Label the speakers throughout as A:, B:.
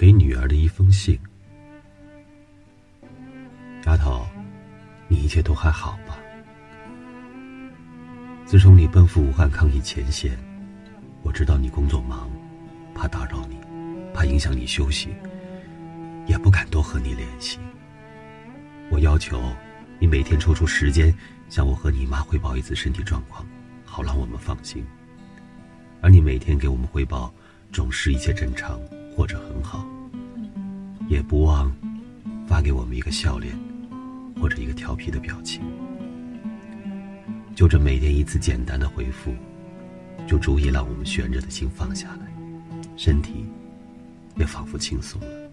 A: 给女儿的一封信。丫头，你一切都还好吧？自从你奔赴武汉抗疫前线，我知道你工作忙，怕打扰你，怕影响你休息，也不敢多和你联系。我要求你每天抽出时间向我和你妈汇报一次身体状况，好让我们放心。而你每天给我们汇报，总是一切正常或者很好，也不忘发给我们一个笑脸或者一个调皮的表情。就这每天一次简单的回复，就足以让我们悬着的心放下来，身体也仿佛轻松了。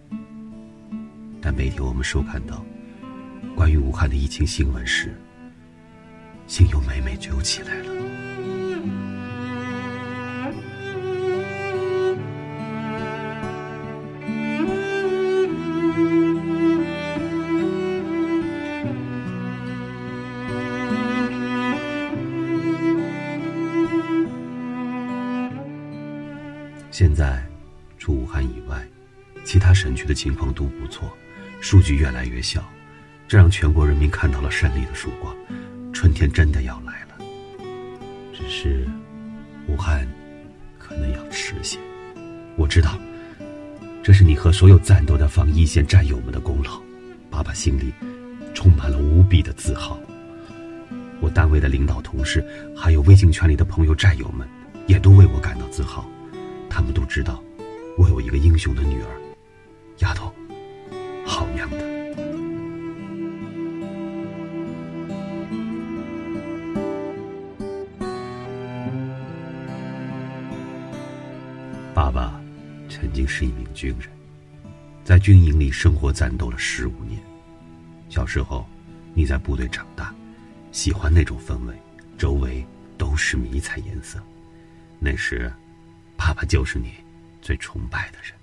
A: 但每天我们收看到关于武汉的疫情新闻时，心又每每揪起来了。现在，除武汉以外，其他省区的情况都不错，数据越来越小，这让全国人民看到了胜利的曙光，春天真的要来了。只是，武汉可能要迟些。我知道，这是你和所有战斗的防疫线战友们的功劳，爸爸心里充满了无比的自豪。我单位的领导、同事，还有微信圈里的朋友、战友们，也都为我感到自豪。他们都知道，我有一个英雄的女儿，丫头，好样的！爸爸曾经是一名军人，在军营里生活战斗了十五年。小时候，你在部队长大，喜欢那种氛围，周围都是迷彩颜色。那时。爸爸就是你最崇拜的人。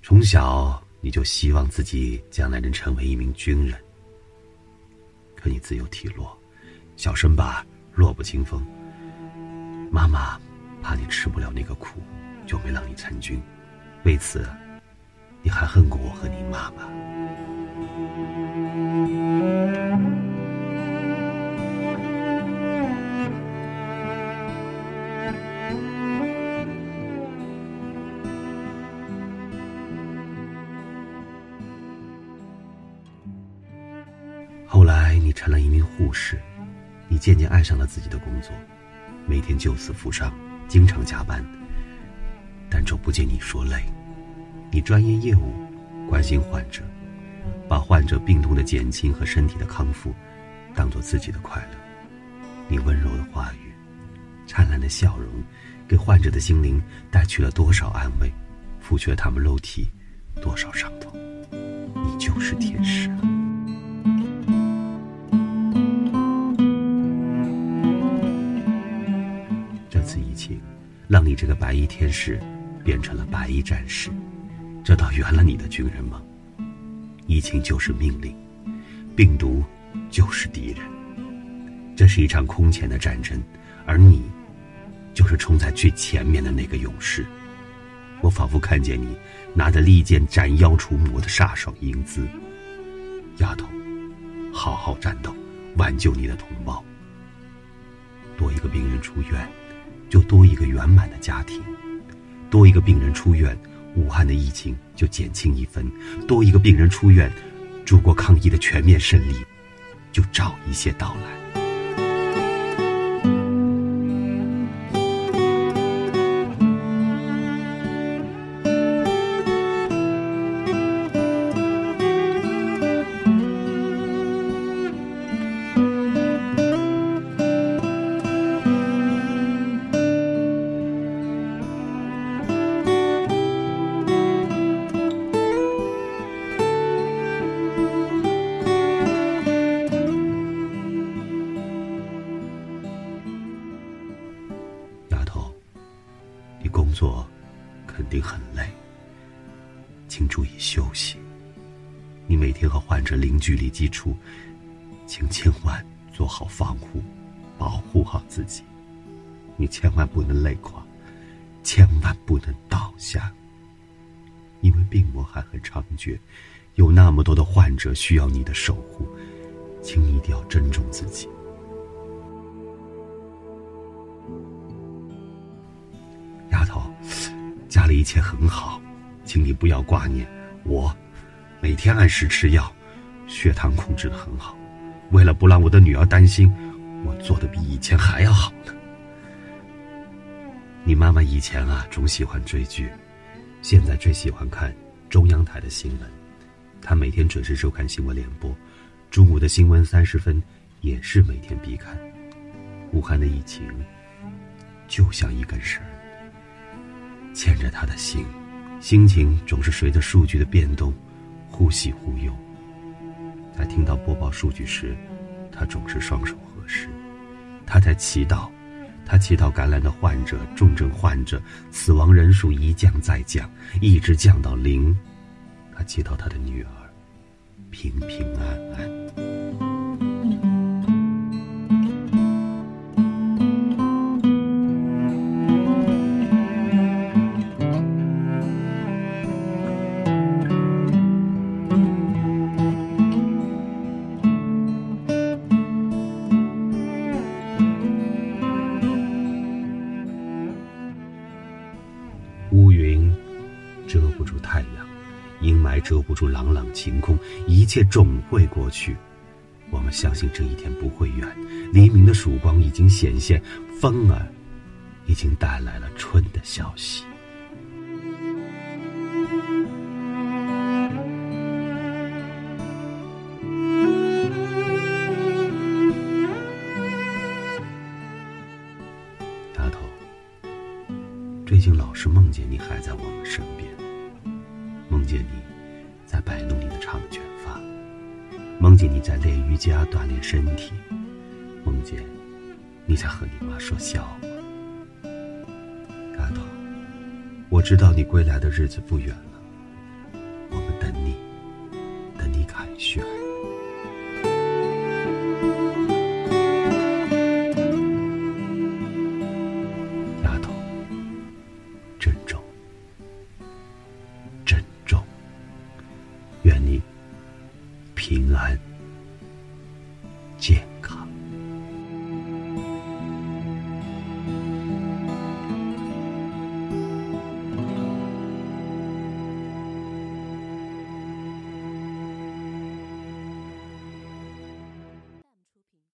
A: 从小你就希望自己将来能成为一名军人，可你自幼体弱，小身板弱不禁风。妈妈怕你吃不了那个苦，就没让你参军。为此，你还恨过我和你妈妈。成了一名护士，你渐渐爱上了自己的工作，每天救死扶伤，经常加班。但总不见你说累，你专业业务，关心患者，把患者病痛的减轻和身体的康复，当做自己的快乐。你温柔的话语，灿烂的笑容，给患者的心灵带去了多少安慰，抚去了他们肉体多少伤痛。你就是天使。此疫情让你这个白衣天使变成了白衣战士，这倒圆了你的军人梦。疫情就是命令，病毒就是敌人。这是一场空前的战争，而你就是冲在最前面的那个勇士。我仿佛看见你拿着利剑斩妖除魔的飒爽英姿。丫头，好好战斗，挽救你的同胞。多一个病人出院。就多一个圆满的家庭，多一个病人出院，武汉的疫情就减轻一分；多一个病人出院，祖国抗疫的全面胜利就早一些到来。肯定很累，请注意休息。你每天和患者零距离接触，请千万做好防护，保护好自己。你千万不能累垮，千万不能倒下。因为病魔还很猖獗，有那么多的患者需要你的守护，请你一定要珍重自己。丫头，家里一切很好，请你不要挂念我，每天按时吃药，血糖控制的很好。为了不让我的女儿担心，我做的比以前还要好呢。你妈妈以前啊，总喜欢追剧。现在最喜欢看中央台的新闻，她每天准时收看新闻联播，中午的新闻三十分也是每天必看。武汉的疫情就像一根绳，牵着他的心，心情总是随着数据的变动忽喜忽忧。在听到播报数据时，他总是双手合十，他在祈祷。他祈祷感染的患者、重症患者死亡人数一降再降，一直降到零。他祈祷他的女儿平平安安。晴空，一切总会过去。我们相信这一天不会远，黎明的曙光已经显现，风儿已经带来了春的消息。丫头最近老是梦见你还在我们身边，梦见你摆弄你的长卷发，梦见你在练瑜伽锻炼身体，梦见你在和你妈说笑。丫头，我知道你归来的日子不远し。